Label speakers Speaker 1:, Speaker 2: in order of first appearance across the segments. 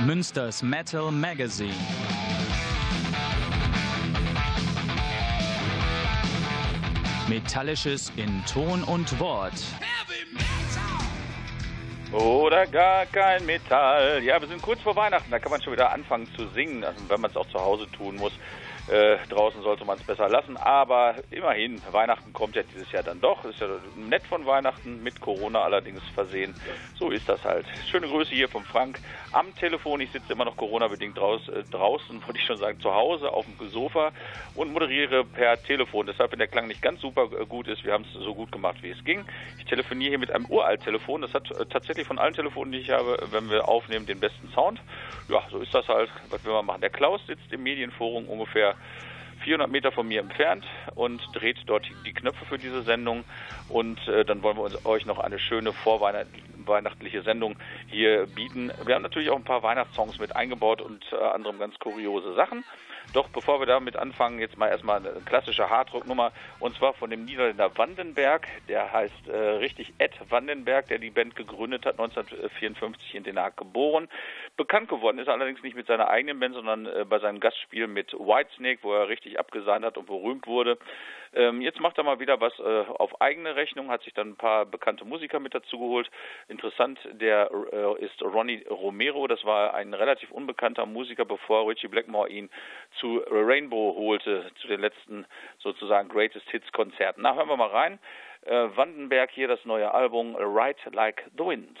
Speaker 1: Münsters Metal Magazine. Metallisches in Ton und Wort.
Speaker 2: Oder gar kein Metall. Ja, wir sind kurz vor Weihnachten, da kann man schon wieder anfangen zu singen, also wenn man es auch zu Hause tun muss. Äh, draußen sollte man es besser lassen, aber immerhin, Weihnachten kommt ja dieses Jahr dann doch. Ist ja nett von Weihnachten, mit Corona allerdings versehen. So ist das halt. Schöne Grüße hier vom Frank am Telefon. Ich sitze immer noch Corona-bedingt draus, äh, draußen, wollte ich schon sagen, zu Hause auf dem Sofa und moderiere per Telefon. Deshalb, wenn der Klang nicht ganz super äh, gut ist, wir haben es so gut gemacht, wie es ging. Ich telefoniere hier mit einem Uralt-Telefon. Das hat äh, tatsächlich von allen Telefonen, die ich habe, wenn wir aufnehmen, den besten Sound. Ja, so ist das halt. Was will man machen? Der Klaus sitzt im Medienforum ungefähr 400 Meter von mir entfernt und dreht dort die Knöpfe für diese Sendung. Und äh, dann wollen wir uns, euch noch eine schöne vorweihnachtliche Sendung hier bieten. Wir haben natürlich auch ein paar Weihnachtssongs mit eingebaut und äh, anderem ganz kuriose Sachen. Doch bevor wir damit anfangen, jetzt mal erstmal eine klassische Harddrucknummer und zwar von dem Niederländer Wandenberg. Der heißt äh, richtig Ed Wandenberg, der die Band gegründet hat, 1954 in Den Haag geboren. Bekannt geworden ist er allerdings nicht mit seiner eigenen Band, sondern äh, bei seinem Gastspiel mit Whitesnake, wo er richtig abgesahnt hat und berühmt wurde. Ähm, jetzt macht er mal wieder was äh, auf eigene Rechnung, hat sich dann ein paar bekannte Musiker mit dazu geholt. Interessant, der äh, ist Ronnie Romero, das war ein relativ unbekannter Musiker, bevor Richie Blackmore ihn zu Rainbow holte, zu den letzten sozusagen Greatest Hits Konzerten. Na, hören wir mal rein. Äh, Wandenberg hier das neue Album Ride Like the Wind.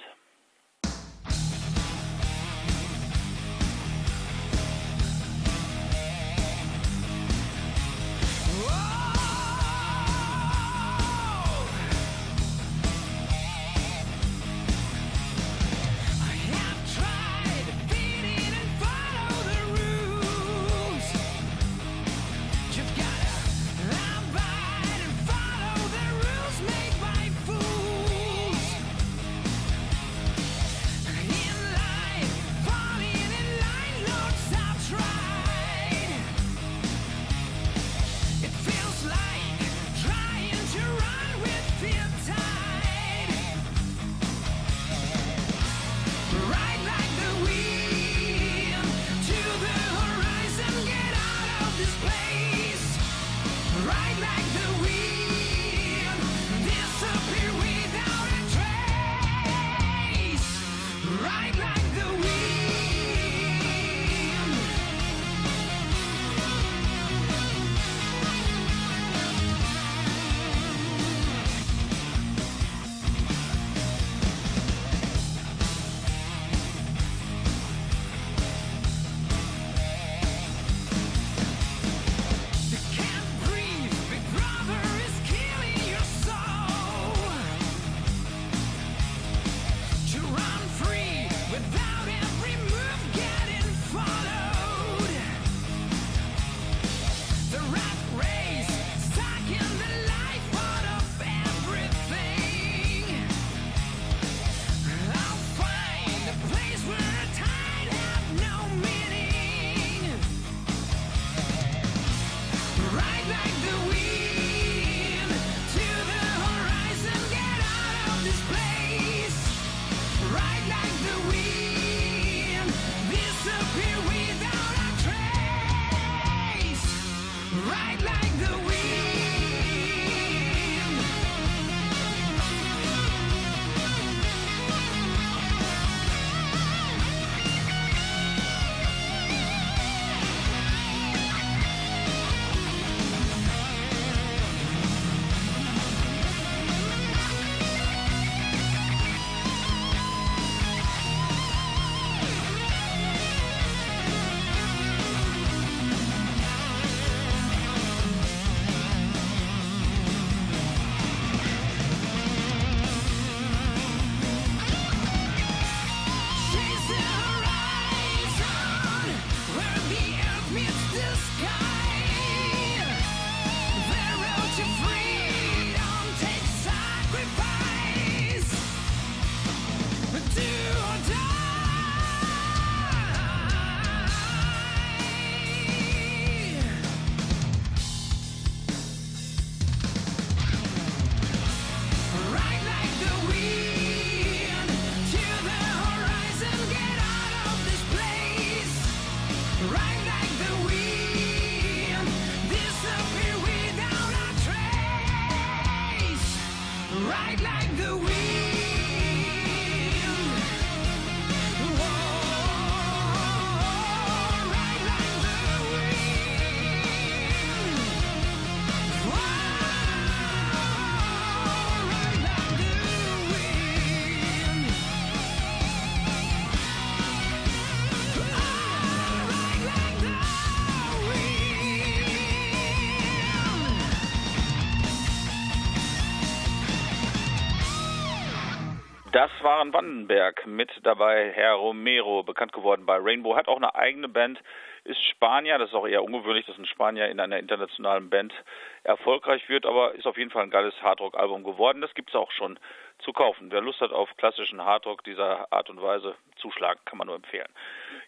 Speaker 3: Das waren Wandenberg mit dabei Herr Romero, bekannt geworden bei Rainbow, hat auch eine eigene Band, ist Spanier, das ist auch eher ungewöhnlich, dass ein Spanier in einer internationalen Band erfolgreich wird, aber ist auf jeden Fall ein geiles Hardrock-Album geworden. Das gibt es auch schon zu kaufen. Wer Lust hat auf klassischen Hardrock dieser Art und Weise, zuschlagen, kann man nur empfehlen.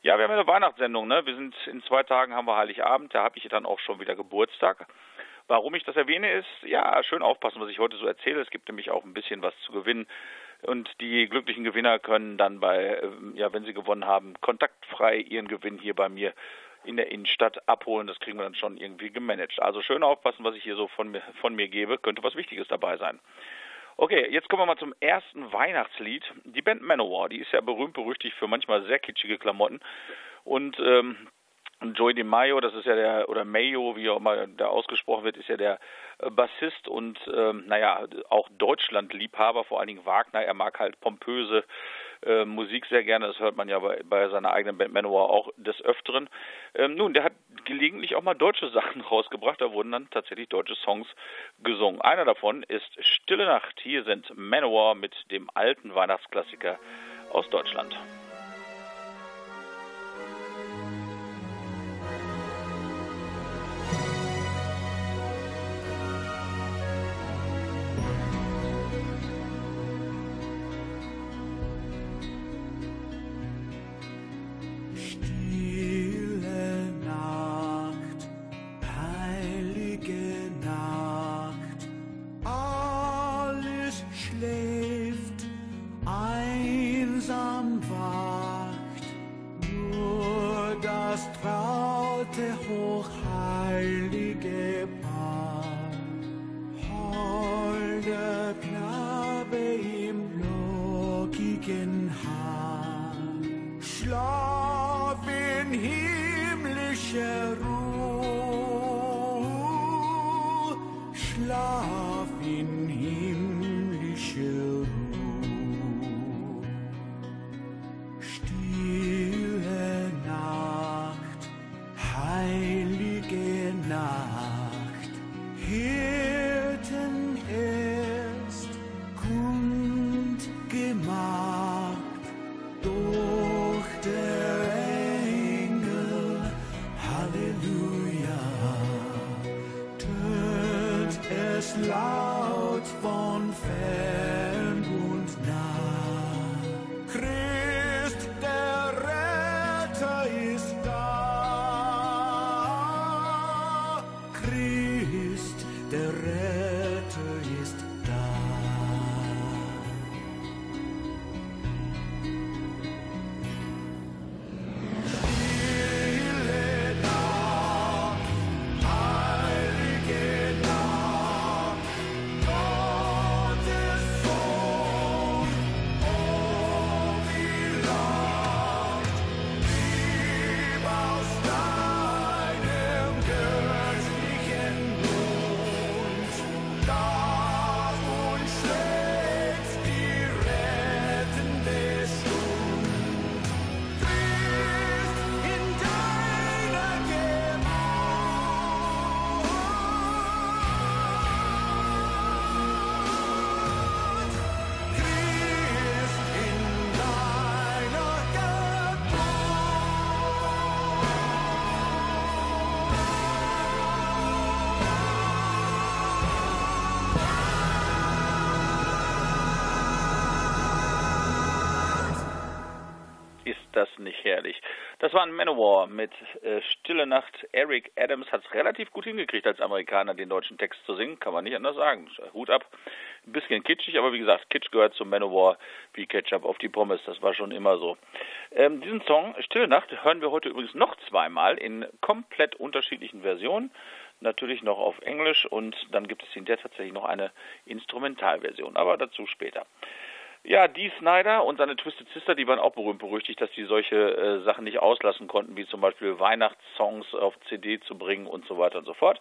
Speaker 3: Ja, wir haben eine Weihnachtssendung, ne? Wir sind in zwei Tagen haben wir Heiligabend, da habe ich dann auch schon wieder Geburtstag. Warum ich das erwähne, ist, ja, schön aufpassen, was ich heute so erzähle. Es gibt nämlich auch ein bisschen was zu gewinnen und die glücklichen Gewinner können dann bei, ähm, ja, wenn sie gewonnen haben, kontaktfrei ihren Gewinn hier bei mir in der Innenstadt abholen. Das kriegen wir dann schon irgendwie gemanagt. Also schön aufpassen, was ich hier so von mir, von mir gebe. Könnte was Wichtiges dabei sein. Okay, jetzt kommen wir mal zum ersten Weihnachtslied. Die Band Manowar, die ist ja berühmt berüchtigt für manchmal sehr kitschige Klamotten. Und ähm, und Joey DeMaio, das ist ja der, oder Mayo, wie auch immer der ausgesprochen wird, ist ja der äh, Bassist und, ähm, naja, auch Deutschland-Liebhaber, vor allen Dingen Wagner. Er mag halt pompöse äh, Musik sehr gerne, das hört man ja bei, bei seiner eigenen Band Manowar auch des Öfteren. Ähm, nun, der hat gelegentlich auch mal deutsche Sachen rausgebracht, da wurden dann tatsächlich deutsche Songs gesungen. Einer davon ist Stille Nacht. Hier sind Manowar mit dem alten Weihnachtsklassiker aus Deutschland. Das war ein Manowar mit äh, Stille Nacht. Eric Adams hat es relativ gut hingekriegt, als Amerikaner den deutschen Text zu singen. Kann man nicht anders sagen. Hut ab. Ein bisschen kitschig, aber wie gesagt, Kitsch gehört zum Manowar wie Ketchup auf die Pommes. Das war schon immer so. Ähm, diesen Song, Stille Nacht, hören wir heute übrigens noch zweimal in komplett unterschiedlichen Versionen.
Speaker 4: natürlich noch auf Englisch und dann gibt es hinterher tatsächlich noch eine Instrumentalversion, aber dazu später. Ja, Dee Snyder und seine Twisted Sister, die waren auch berühmt berüchtigt, dass sie solche äh, Sachen nicht auslassen konnten, wie zum Beispiel Weihnachtssongs auf CD zu bringen und so weiter und so fort.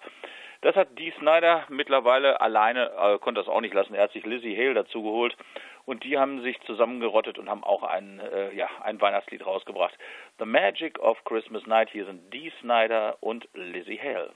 Speaker 4: Das hat Dee Snyder mittlerweile alleine, äh, konnte das auch nicht lassen. Er hat sich Lizzie Hale dazu geholt und die haben sich zusammengerottet und haben auch ein, äh, ja, ein Weihnachtslied rausgebracht. The Magic of Christmas Night. Hier sind Dee Snyder und Lizzie Hale.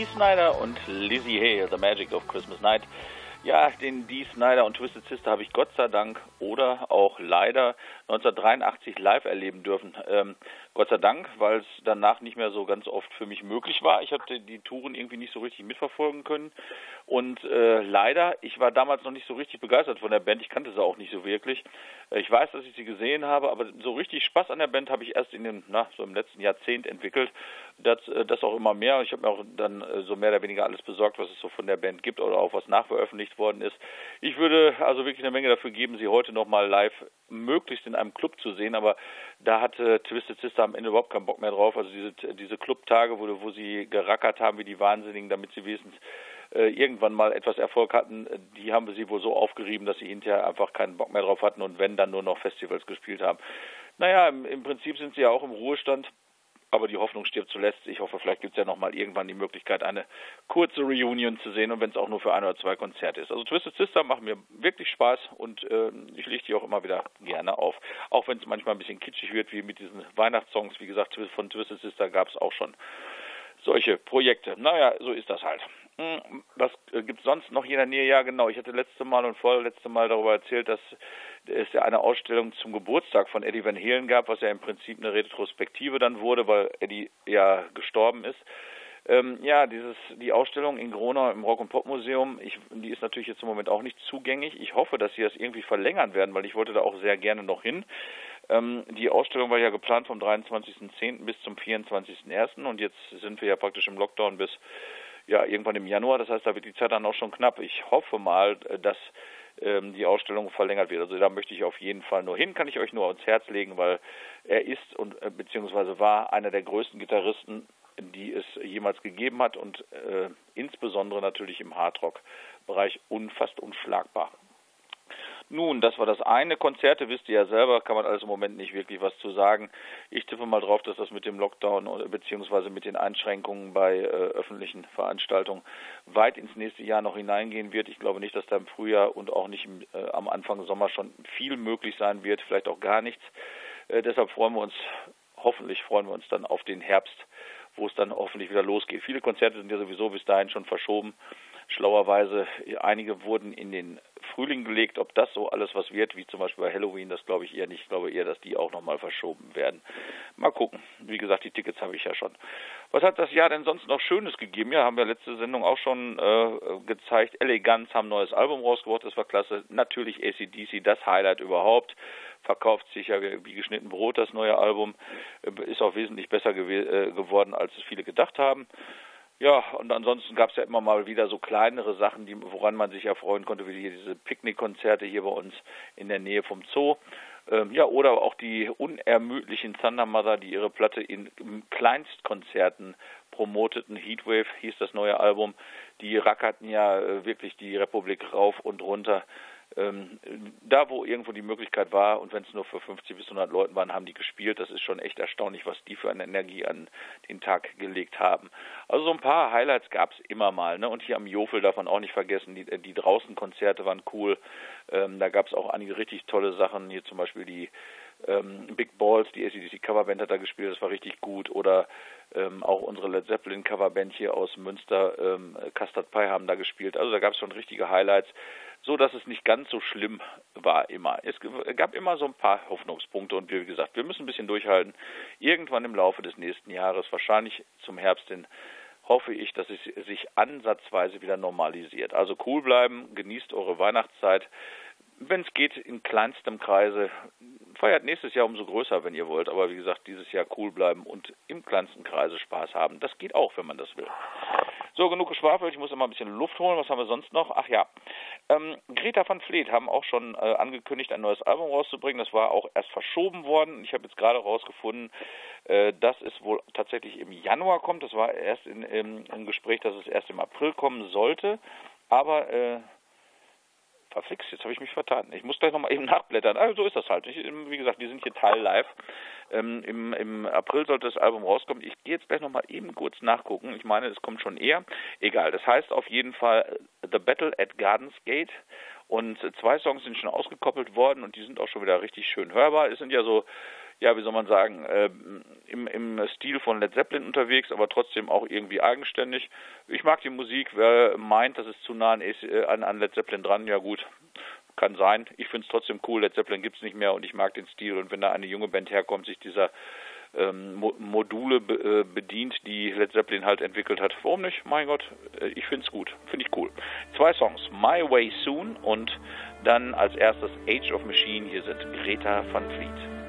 Speaker 2: Dee Snyder und Lizzie Hale, The Magic of Christmas Night. Ja, den Dee Snyder und Twisted Sister habe ich Gott sei Dank oder auch leider 1983 live erleben dürfen. Ähm, Gott sei Dank, weil es danach nicht mehr so ganz oft für mich möglich war. Ich hatte die Touren irgendwie nicht so richtig mitverfolgen können. Und äh, leider, ich war damals noch nicht so richtig begeistert von der Band. Ich kannte sie auch nicht so wirklich. Ich weiß, dass ich sie gesehen habe, aber so richtig Spaß an der Band habe ich erst in dem, na, so im letzten Jahrzehnt entwickelt. Das, äh, das auch immer mehr. Ich habe mir auch dann äh, so mehr oder weniger alles besorgt, was es so von der Band gibt oder auch was nachveröffentlicht worden ist. Ich würde also wirklich eine Menge dafür geben, sie heute nochmal live möglichst in einem Club zu sehen, aber da hatte Twisted Sister am Ende überhaupt keinen Bock mehr drauf. Also diese, diese Clubtage, wo, wo sie gerackert haben wie die Wahnsinnigen, damit sie wenigstens äh, irgendwann mal etwas Erfolg hatten, die haben sie wohl so aufgerieben, dass sie hinterher einfach keinen Bock mehr drauf hatten und wenn dann nur noch Festivals gespielt haben. Naja, im, im Prinzip sind sie ja auch im Ruhestand aber die Hoffnung stirbt zuletzt. Ich hoffe, vielleicht gibt es ja nochmal irgendwann die Möglichkeit, eine kurze Reunion zu sehen und wenn es auch nur für ein oder zwei Konzerte ist. Also Twisted Sister machen mir wirklich Spaß und äh, ich lege die auch immer wieder gerne auf. Auch wenn es manchmal ein bisschen kitschig wird, wie mit diesen Weihnachtssongs. Wie gesagt, von Twisted Sister gab es auch schon solche Projekte. Naja, so ist das halt. Hm, was äh, gibt es sonst noch hier in der Nähe? Ja, genau. Ich hatte letzte Mal und vorletzte Mal darüber erzählt, dass es ja eine Ausstellung zum Geburtstag von Eddie Van Halen gab, was ja im Prinzip eine Retrospektive dann wurde, weil Eddie ja gestorben ist. Ähm, ja, dieses, die Ausstellung in Gronau im Rock- und Pop-Museum, die ist natürlich jetzt im Moment auch nicht zugänglich. Ich hoffe, dass sie das irgendwie verlängern werden, weil ich wollte da auch sehr gerne noch hin. Ähm, die Ausstellung war ja geplant vom 23.10. bis zum 24.01. und jetzt sind wir ja praktisch im Lockdown bis ja irgendwann im Januar. Das heißt, da wird die Zeit dann auch schon knapp. Ich hoffe mal, dass ähm, die Ausstellung verlängert wird. Also da möchte ich auf jeden Fall nur hin, kann ich euch nur ans Herz legen, weil er ist und äh, beziehungsweise war einer der größten Gitarristen, die es jemals gegeben hat und äh, insbesondere natürlich im Hardrock-Bereich unfast unschlagbar. Nun, das war das eine. Konzerte, wisst ihr ja selber, kann man alles im Moment nicht wirklich was zu sagen. Ich tippe mal drauf, dass das mit dem Lockdown bzw. mit den Einschränkungen bei äh, öffentlichen Veranstaltungen weit ins nächste Jahr noch hineingehen wird. Ich glaube nicht, dass da im Frühjahr und auch nicht im, äh, am Anfang Sommer schon viel möglich sein wird, vielleicht auch gar nichts. Äh, deshalb freuen wir uns, hoffentlich freuen wir uns dann auf den Herbst, wo es dann hoffentlich wieder losgeht. Viele Konzerte sind ja sowieso bis dahin schon verschoben schlauerweise, einige wurden in den Frühling gelegt. Ob das so alles was wird, wie zum Beispiel bei Halloween, das glaube ich eher nicht. Ich glaube eher, dass die auch nochmal verschoben werden. Mal gucken. Wie gesagt, die Tickets habe ich ja schon. Was hat das Jahr denn sonst noch Schönes gegeben? Ja, haben wir letzte Sendung auch schon äh, gezeigt. Eleganz haben ein neues Album rausgebracht, das war klasse. Natürlich ACDC, das Highlight überhaupt. Verkauft sich ja wie geschnitten Brot, das neue Album. Ist auch wesentlich besser gew äh, geworden, als es viele gedacht haben. Ja, und ansonsten gab es ja immer mal wieder so kleinere Sachen, die, woran man sich ja freuen konnte, wie hier diese Picknickkonzerte hier bei uns in der Nähe vom Zoo. Ähm, ja, oder auch die unermüdlichen Thunder Mother, die ihre Platte in, in Kleinstkonzerten promoteten. Heatwave hieß das neue Album. Die rackerten ja äh, wirklich die Republik rauf und runter da, wo irgendwo die Möglichkeit war und wenn es nur für 50 bis 100 Leuten waren, haben die gespielt. Das ist schon echt erstaunlich, was die für eine Energie an den Tag gelegt haben. Also so ein paar Highlights gab es immer mal. Ne? Und hier am Jofel darf man auch nicht vergessen, die, die draußen waren cool. Ähm, da gab es auch einige richtig tolle Sachen. Hier zum Beispiel die ähm, Big Balls, die ACDC Coverband hat da gespielt, das war richtig gut. Oder ähm, auch unsere Led Zeppelin Coverband hier aus Münster, ähm, Custard Pie haben da gespielt. Also da gab es schon richtige Highlights so dass es nicht ganz so schlimm war immer. Es gab immer so ein paar Hoffnungspunkte und wie gesagt, wir müssen ein bisschen durchhalten. Irgendwann im Laufe des nächsten Jahres, wahrscheinlich zum Herbst hin, hoffe ich, dass es sich ansatzweise wieder normalisiert. Also cool bleiben, genießt eure Weihnachtszeit. Wenn es geht, in kleinstem Kreise. Feiert nächstes Jahr umso größer, wenn ihr wollt. Aber wie gesagt, dieses Jahr cool bleiben und im kleinsten Kreise Spaß haben. Das geht auch, wenn man das will. So, genug geschwafelt. Ich muss immer ein bisschen Luft holen. Was haben wir sonst noch? Ach ja. Ähm, Greta van Fleet haben auch schon äh, angekündigt, ein neues Album rauszubringen. Das war auch erst verschoben worden. Ich habe jetzt gerade rausgefunden, äh, dass es wohl tatsächlich im Januar kommt. Das war erst in, im, im Gespräch, dass es erst im April kommen sollte. Aber äh, verflixt, jetzt habe ich mich vertan. Ich muss gleich nochmal eben nachblättern. Also so ist das halt. Ich, wie gesagt, die sind hier Teil live. Ähm, im, Im April sollte das Album rauskommen. Ich gehe jetzt gleich nochmal eben kurz nachgucken. Ich meine, es kommt schon eher. Egal, das heißt auf jeden Fall äh, The Battle at Gardens Gate. Und zwei Songs sind schon ausgekoppelt worden und die sind auch schon wieder richtig schön hörbar. Es sind ja so ja, wie soll man sagen, äh, im, im Stil von Led Zeppelin unterwegs, aber trotzdem auch irgendwie eigenständig. Ich mag die Musik. Wer meint, das ist zu nah an, äh, an, an Led Zeppelin dran, ja gut, kann sein. Ich finde es trotzdem cool. Led Zeppelin gibt es nicht mehr und ich mag den Stil. Und wenn da eine junge Band herkommt, sich dieser ähm, Mo Module be äh, bedient, die Led Zeppelin halt entwickelt hat. Warum nicht? Mein Gott, äh, ich finde es gut. Finde ich cool. Zwei Songs, My Way Soon und dann als erstes Age of Machine. Hier sind Greta van Fleet.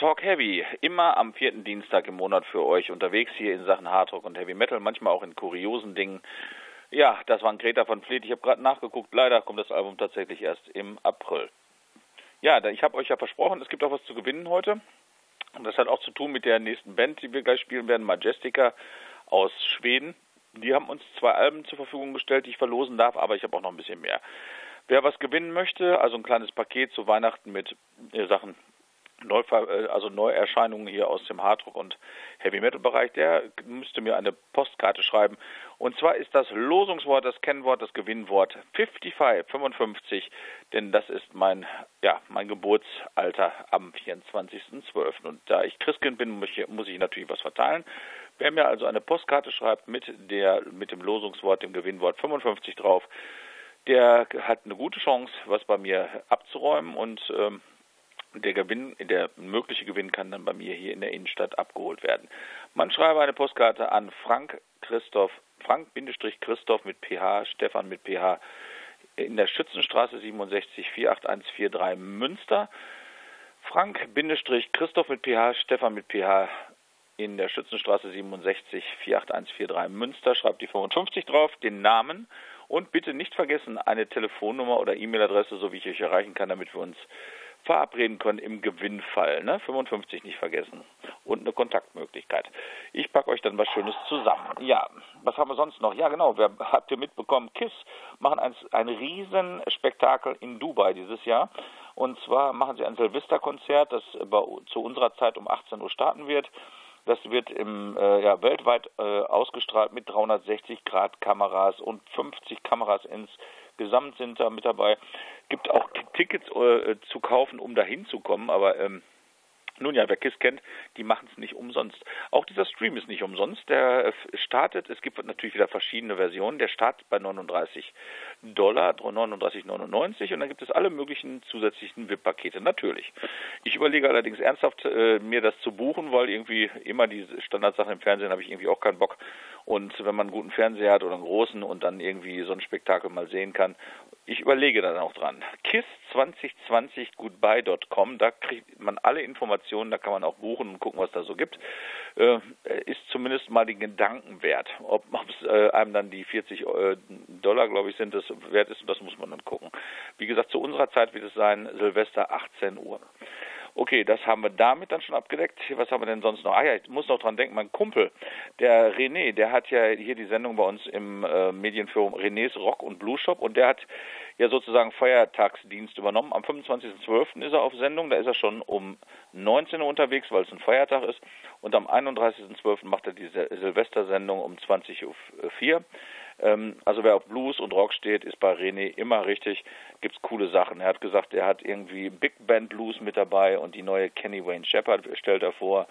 Speaker 2: Talk Heavy, immer am vierten Dienstag im Monat für euch unterwegs hier in Sachen Hardrock und Heavy Metal, manchmal auch in kuriosen Dingen. Ja, das war ein Greta von Fleet. Ich habe gerade nachgeguckt. Leider kommt das Album tatsächlich erst im April. Ja, ich habe euch ja versprochen, es gibt auch was zu gewinnen heute. Und das hat auch zu tun mit der nächsten Band, die wir gleich spielen werden, Majestica aus Schweden. Die haben uns zwei Alben zur Verfügung gestellt, die ich verlosen darf, aber ich habe auch noch ein bisschen mehr. Wer was gewinnen möchte, also ein kleines Paket zu Weihnachten mit äh, Sachen Neuver äh, also Neuerscheinungen hier aus dem Hardrock und Heavy Metal Bereich, der müsste mir eine Postkarte schreiben. Und zwar ist das Losungswort, das Kennwort, das Gewinnwort 55, 55, denn das ist mein, ja, mein Geburtsalter am 24.12. Und da ich Christkind bin, muss ich natürlich was verteilen. Wer mir also eine Postkarte schreibt mit der, mit dem Losungswort, dem Gewinnwort 55 drauf, der hat eine gute Chance, was bei mir abzuräumen und ähm, der Gewinn, der mögliche Gewinn kann dann bei mir hier in der Innenstadt abgeholt werden. Man schreibe eine Postkarte an Frank Christoph, Frank-Christoph mit PH, Stefan mit PH in der Schützenstraße 67 48143 Münster. Frank-Christoph mit PH, Stefan mit PH in der Schützenstraße 67 48143 Münster. Schreibt die 55 drauf, den Namen und bitte nicht vergessen eine Telefonnummer oder E-Mail-Adresse, so wie ich euch erreichen kann, damit wir uns verabreden können im Gewinnfall. Ne? 55 nicht vergessen. Und eine Kontaktmöglichkeit. Ich packe euch dann was Schönes zusammen. Ja, was haben wir sonst noch? Ja, genau, wer, habt ihr mitbekommen? KISS machen ein, ein Riesenspektakel in Dubai dieses Jahr. Und zwar machen sie ein Silvesterkonzert, das bei, zu unserer Zeit um 18 Uhr starten wird. Das wird im, äh, ja, weltweit äh, ausgestrahlt mit 360 Grad Kameras und 50 Kameras insgesamt sind da mit dabei gibt auch Tickets äh, zu kaufen, um da hinzukommen, aber ähm, nun ja, wer KISS kennt, die machen es nicht umsonst. Auch dieser Stream ist nicht umsonst. Der äh, startet, es gibt natürlich wieder verschiedene Versionen. Der startet bei 39 Dollar, 39,99 und dann gibt es alle möglichen zusätzlichen VIP-Pakete. Natürlich. Ich überlege allerdings ernsthaft, äh, mir das zu buchen, weil irgendwie immer diese Standardsachen im Fernsehen habe ich irgendwie auch keinen Bock. Und wenn man einen guten Fernseher hat oder einen großen und dann irgendwie so ein Spektakel mal sehen kann, ich überlege dann auch dran. KISS2020goodbye.com, da kriegt man alle Informationen, da kann man auch buchen und gucken, was da so gibt. Äh, ist zumindest mal den Gedanken wert. Ob es äh, einem dann die 40 äh, Dollar, glaube ich, sind, das wert ist, das muss man dann gucken. Wie gesagt, zu unserer Zeit wird es sein, Silvester 18 Uhr. Okay, das haben wir damit dann schon abgedeckt. Was haben wir denn sonst noch? Ah ja, ich muss noch dran denken, mein Kumpel, der René, der hat ja hier die Sendung bei uns im äh, Medienforum Renés Rock und Blue Shop und der hat ja sozusagen Feiertagsdienst übernommen. Am 25.12. ist er auf Sendung, da ist er schon um 19 Uhr unterwegs, weil es ein Feiertag ist. Und am 31.12. macht er die Silvestersendung um 20.04 Uhr. Ähm, also wer auf Blues und Rock steht, ist bei René immer richtig. Gibt's coole Sachen. Er hat gesagt, er hat irgendwie Big Band Blues mit dabei und die neue Kenny Wayne Shepherd stellt er vor.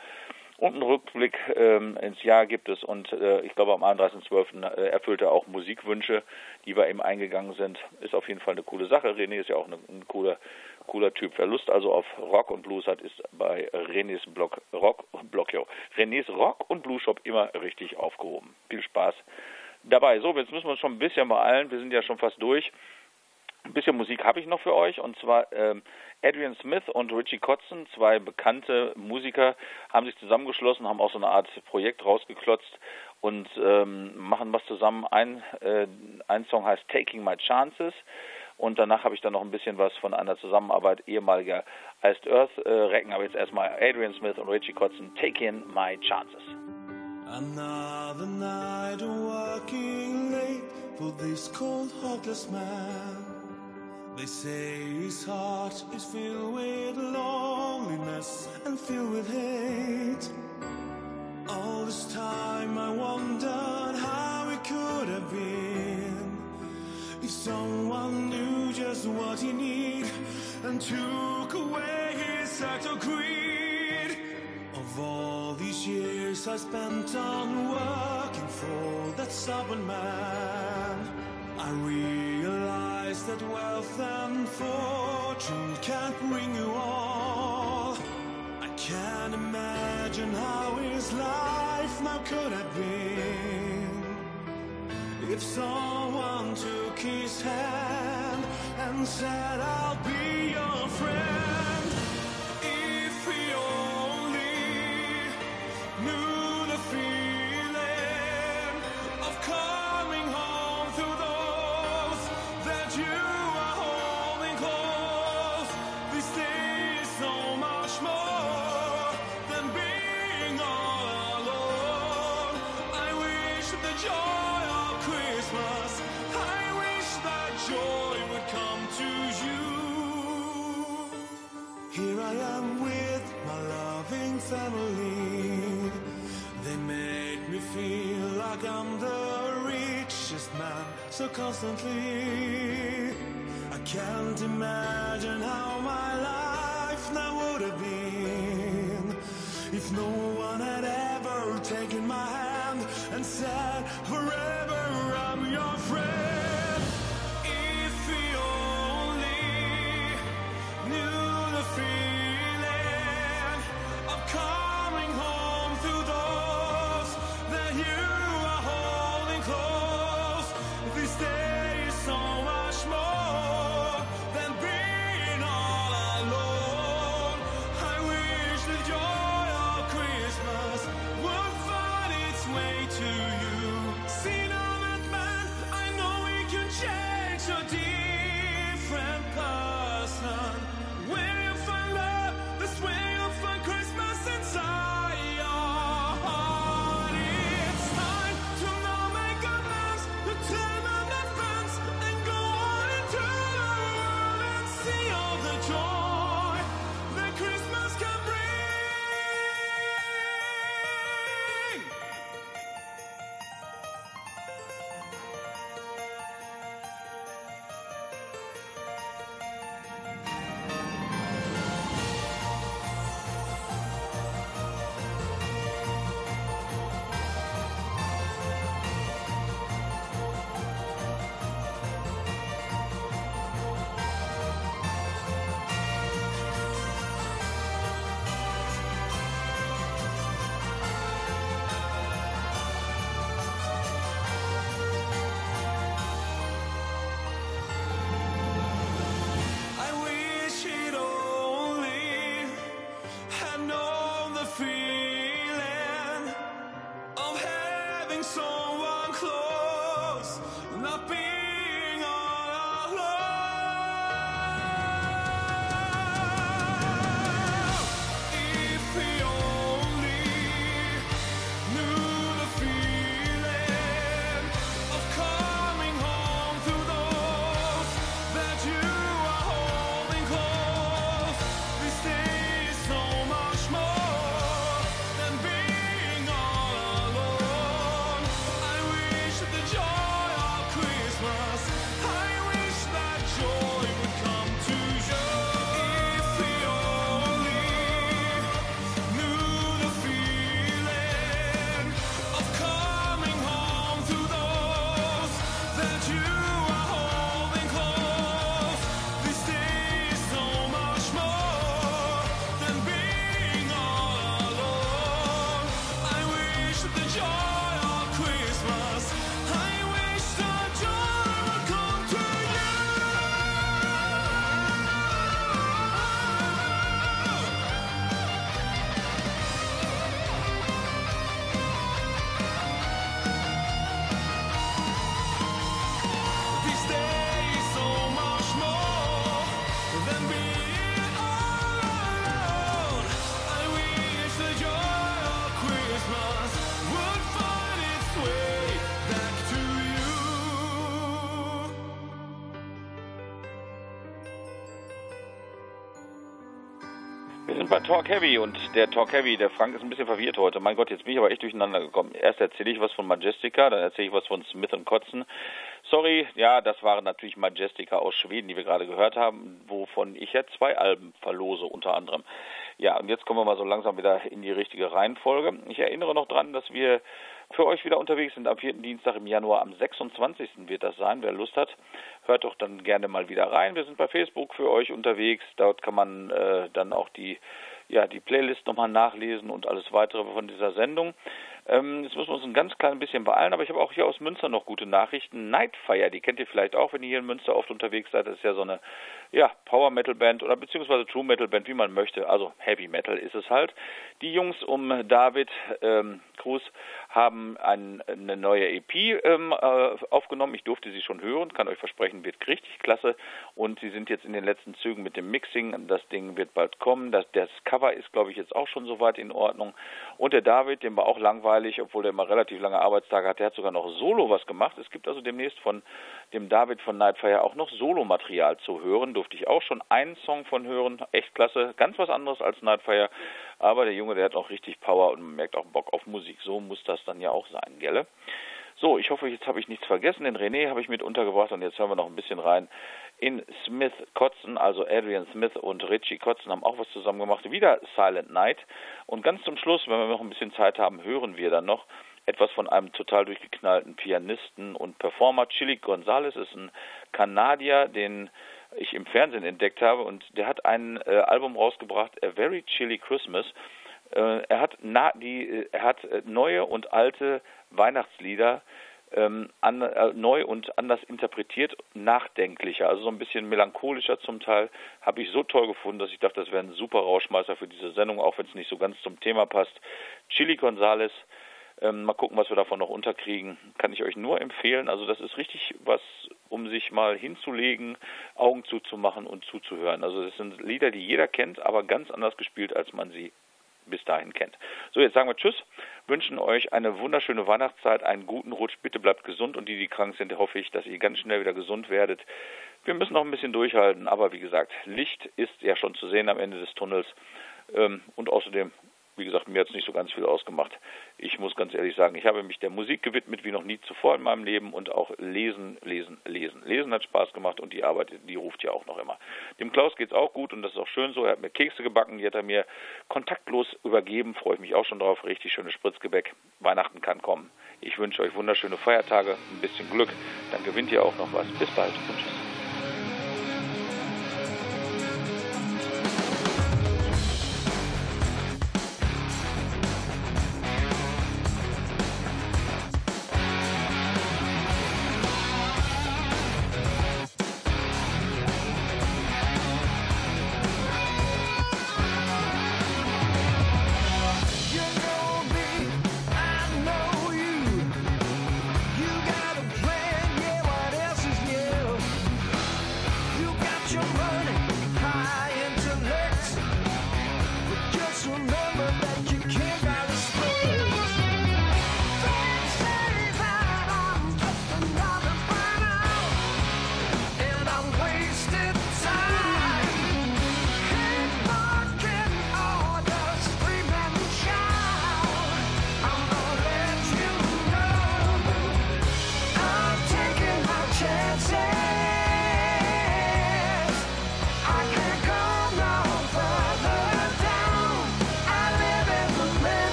Speaker 2: Und einen Rückblick ähm, ins Jahr gibt es und äh, ich glaube am 31.12. Äh, erfüllt er auch Musikwünsche, die bei ihm eingegangen sind. Ist auf jeden Fall eine coole Sache. René ist ja auch eine, ein cooler, cooler Typ. Wer Lust also auf Rock und Blues hat, ist bei Renés Blog, Rock, Blog, jo. Renés Rock und Blues Shop immer richtig aufgehoben. Viel Spaß dabei. So, jetzt müssen wir uns schon ein bisschen beeilen. Wir sind ja schon fast durch. Ein bisschen Musik habe ich noch für euch und zwar ähm, Adrian Smith und Richie Kotzen, zwei bekannte Musiker, haben sich zusammengeschlossen, haben auch so eine Art Projekt rausgeklotzt und ähm, machen was zusammen. Ein, äh, ein Song heißt Taking My Chances und danach habe ich dann noch ein bisschen was von einer Zusammenarbeit ehemaliger Iced Earth äh, Recken, aber jetzt erstmal Adrian Smith und Richie Kotzen, Taking My Chances.
Speaker 4: Another night working late for this cold, heartless man. They say his heart is filled with loneliness and filled with hate. All this time I wondered how it could have been if someone knew just what he needed and took away his act of greed. Of all these years I spent on working for that stubborn man, I realized that wealth and fortune can't bring you all. I can't imagine how his life now could have been if someone took his hand and said, I'll be your friend. So constantly. I can't imagine how my life now would have been if no one had ever taken my hand and said, Forever I'm your friend.
Speaker 2: Talk Heavy und der Talk Heavy, der Frank ist ein bisschen verwirrt heute. Mein Gott, jetzt bin ich aber echt durcheinander gekommen. Erst erzähle ich was von Majestica, dann erzähle ich was von Smith Kotzen. Sorry, ja, das waren natürlich Majestica aus Schweden, die wir gerade gehört haben, wovon ich ja zwei Alben verlose, unter anderem. Ja, und jetzt kommen wir mal so langsam wieder in die richtige Reihenfolge. Ich erinnere noch dran, dass wir für euch wieder unterwegs sind. Am vierten Dienstag im Januar, am 26. wird das sein. Wer Lust hat, hört doch dann gerne mal wieder rein. Wir sind bei Facebook für euch unterwegs. Dort kann man äh, dann auch die, ja, die Playlist nochmal nachlesen und alles weitere von dieser Sendung. Ähm, jetzt müssen wir uns ein ganz klein bisschen beeilen, aber ich habe auch hier aus Münster noch gute Nachrichten. Nightfire, die kennt ihr vielleicht auch, wenn ihr hier in Münster oft unterwegs seid. Das ist ja so eine ja, Power Metal Band oder beziehungsweise True Metal Band, wie man möchte. Also Heavy Metal ist es halt. Die Jungs um David ähm, Cruz haben ein, eine neue EP ähm, äh, aufgenommen. Ich durfte sie schon hören, kann euch versprechen, wird richtig klasse. Und sie sind jetzt in den letzten Zügen mit dem Mixing. Das Ding wird bald kommen. Das, das Cover ist, glaube ich, jetzt auch schon soweit in Ordnung. Und der David, dem war auch langweilig, obwohl der immer relativ lange Arbeitstage hat, der hat sogar noch Solo was gemacht. Es gibt also demnächst von dem David von Nightfire auch noch Solomaterial zu hören. Durfte ich auch schon einen Song von hören. Echt klasse. Ganz was anderes als Nightfire. Aber der Junge, der hat auch richtig Power und man merkt auch Bock auf Musik. So muss das dann ja auch sein, gell? So, ich hoffe, jetzt habe ich nichts vergessen. Den René habe ich mit untergebracht und jetzt hören wir noch ein bisschen rein in Smith Kotzen, also Adrian Smith und Richie Kotzen haben auch was zusammen gemacht. Wieder Silent Night. Und ganz zum Schluss, wenn wir noch ein bisschen Zeit haben, hören wir dann noch etwas von einem total durchgeknallten Pianisten und Performer. Chili Gonzalez ist ein Kanadier, den ich im Fernsehen entdeckt habe und der hat ein äh, Album rausgebracht, A Very Chilly Christmas. Äh, er hat na, die, äh, er hat äh, neue und alte Weihnachtslieder ähm, an, äh, neu und anders interpretiert, nachdenklicher, also so ein bisschen melancholischer zum Teil, habe ich so toll gefunden, dass ich dachte, das wäre ein super Rauschmeister für diese Sendung, auch wenn es nicht so ganz zum Thema passt. Chili Gonzales, ähm, mal gucken, was wir davon noch unterkriegen. Kann ich euch nur empfehlen. Also das ist richtig was, um sich mal hinzulegen, Augen zuzumachen und zuzuhören. Also das sind Lieder, die jeder kennt, aber ganz anders gespielt, als man sie bis dahin kennt. So, jetzt sagen wir Tschüss, wünschen euch eine wunderschöne Weihnachtszeit, einen guten Rutsch, bitte bleibt gesund und die, die krank sind, hoffe ich, dass ihr ganz schnell wieder gesund werdet. Wir müssen noch ein bisschen durchhalten, aber wie gesagt, Licht ist ja schon zu sehen am Ende des Tunnels ähm, und außerdem wie gesagt, mir hat es nicht so ganz viel ausgemacht. Ich muss ganz ehrlich sagen, ich habe mich der Musik gewidmet wie noch nie zuvor in meinem Leben und auch lesen, lesen, lesen. Lesen hat Spaß gemacht und die Arbeit, die ruft ja auch noch immer. Dem Klaus geht es auch gut und das ist auch schön so. Er hat mir Kekse gebacken, die hat er mir kontaktlos übergeben. Freue ich mich auch schon drauf. Richtig schönes Spritzgebäck. Weihnachten kann kommen. Ich wünsche euch wunderschöne Feiertage, ein bisschen Glück. Dann gewinnt ihr auch noch was. Bis bald und tschüss.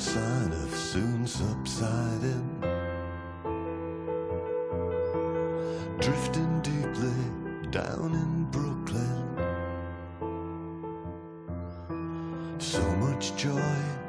Speaker 5: sign of soon subsiding. Drifting deeply down in Brooklyn. So much joy.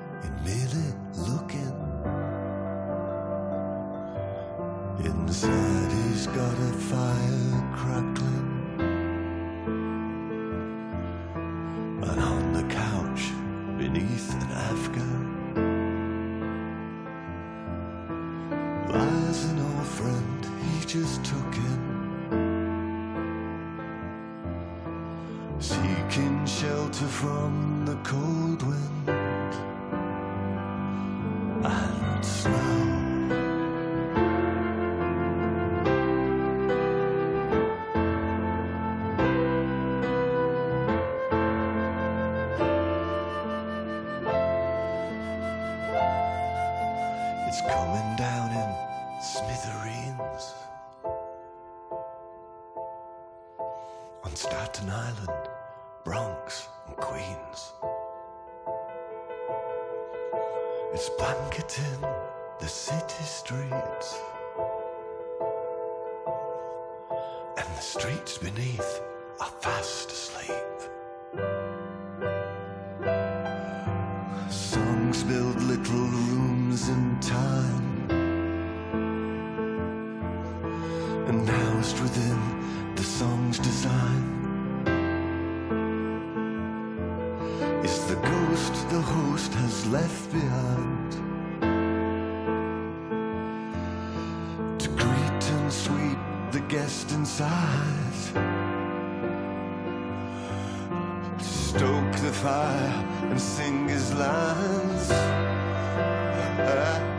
Speaker 5: fire and sing his lines. Uh,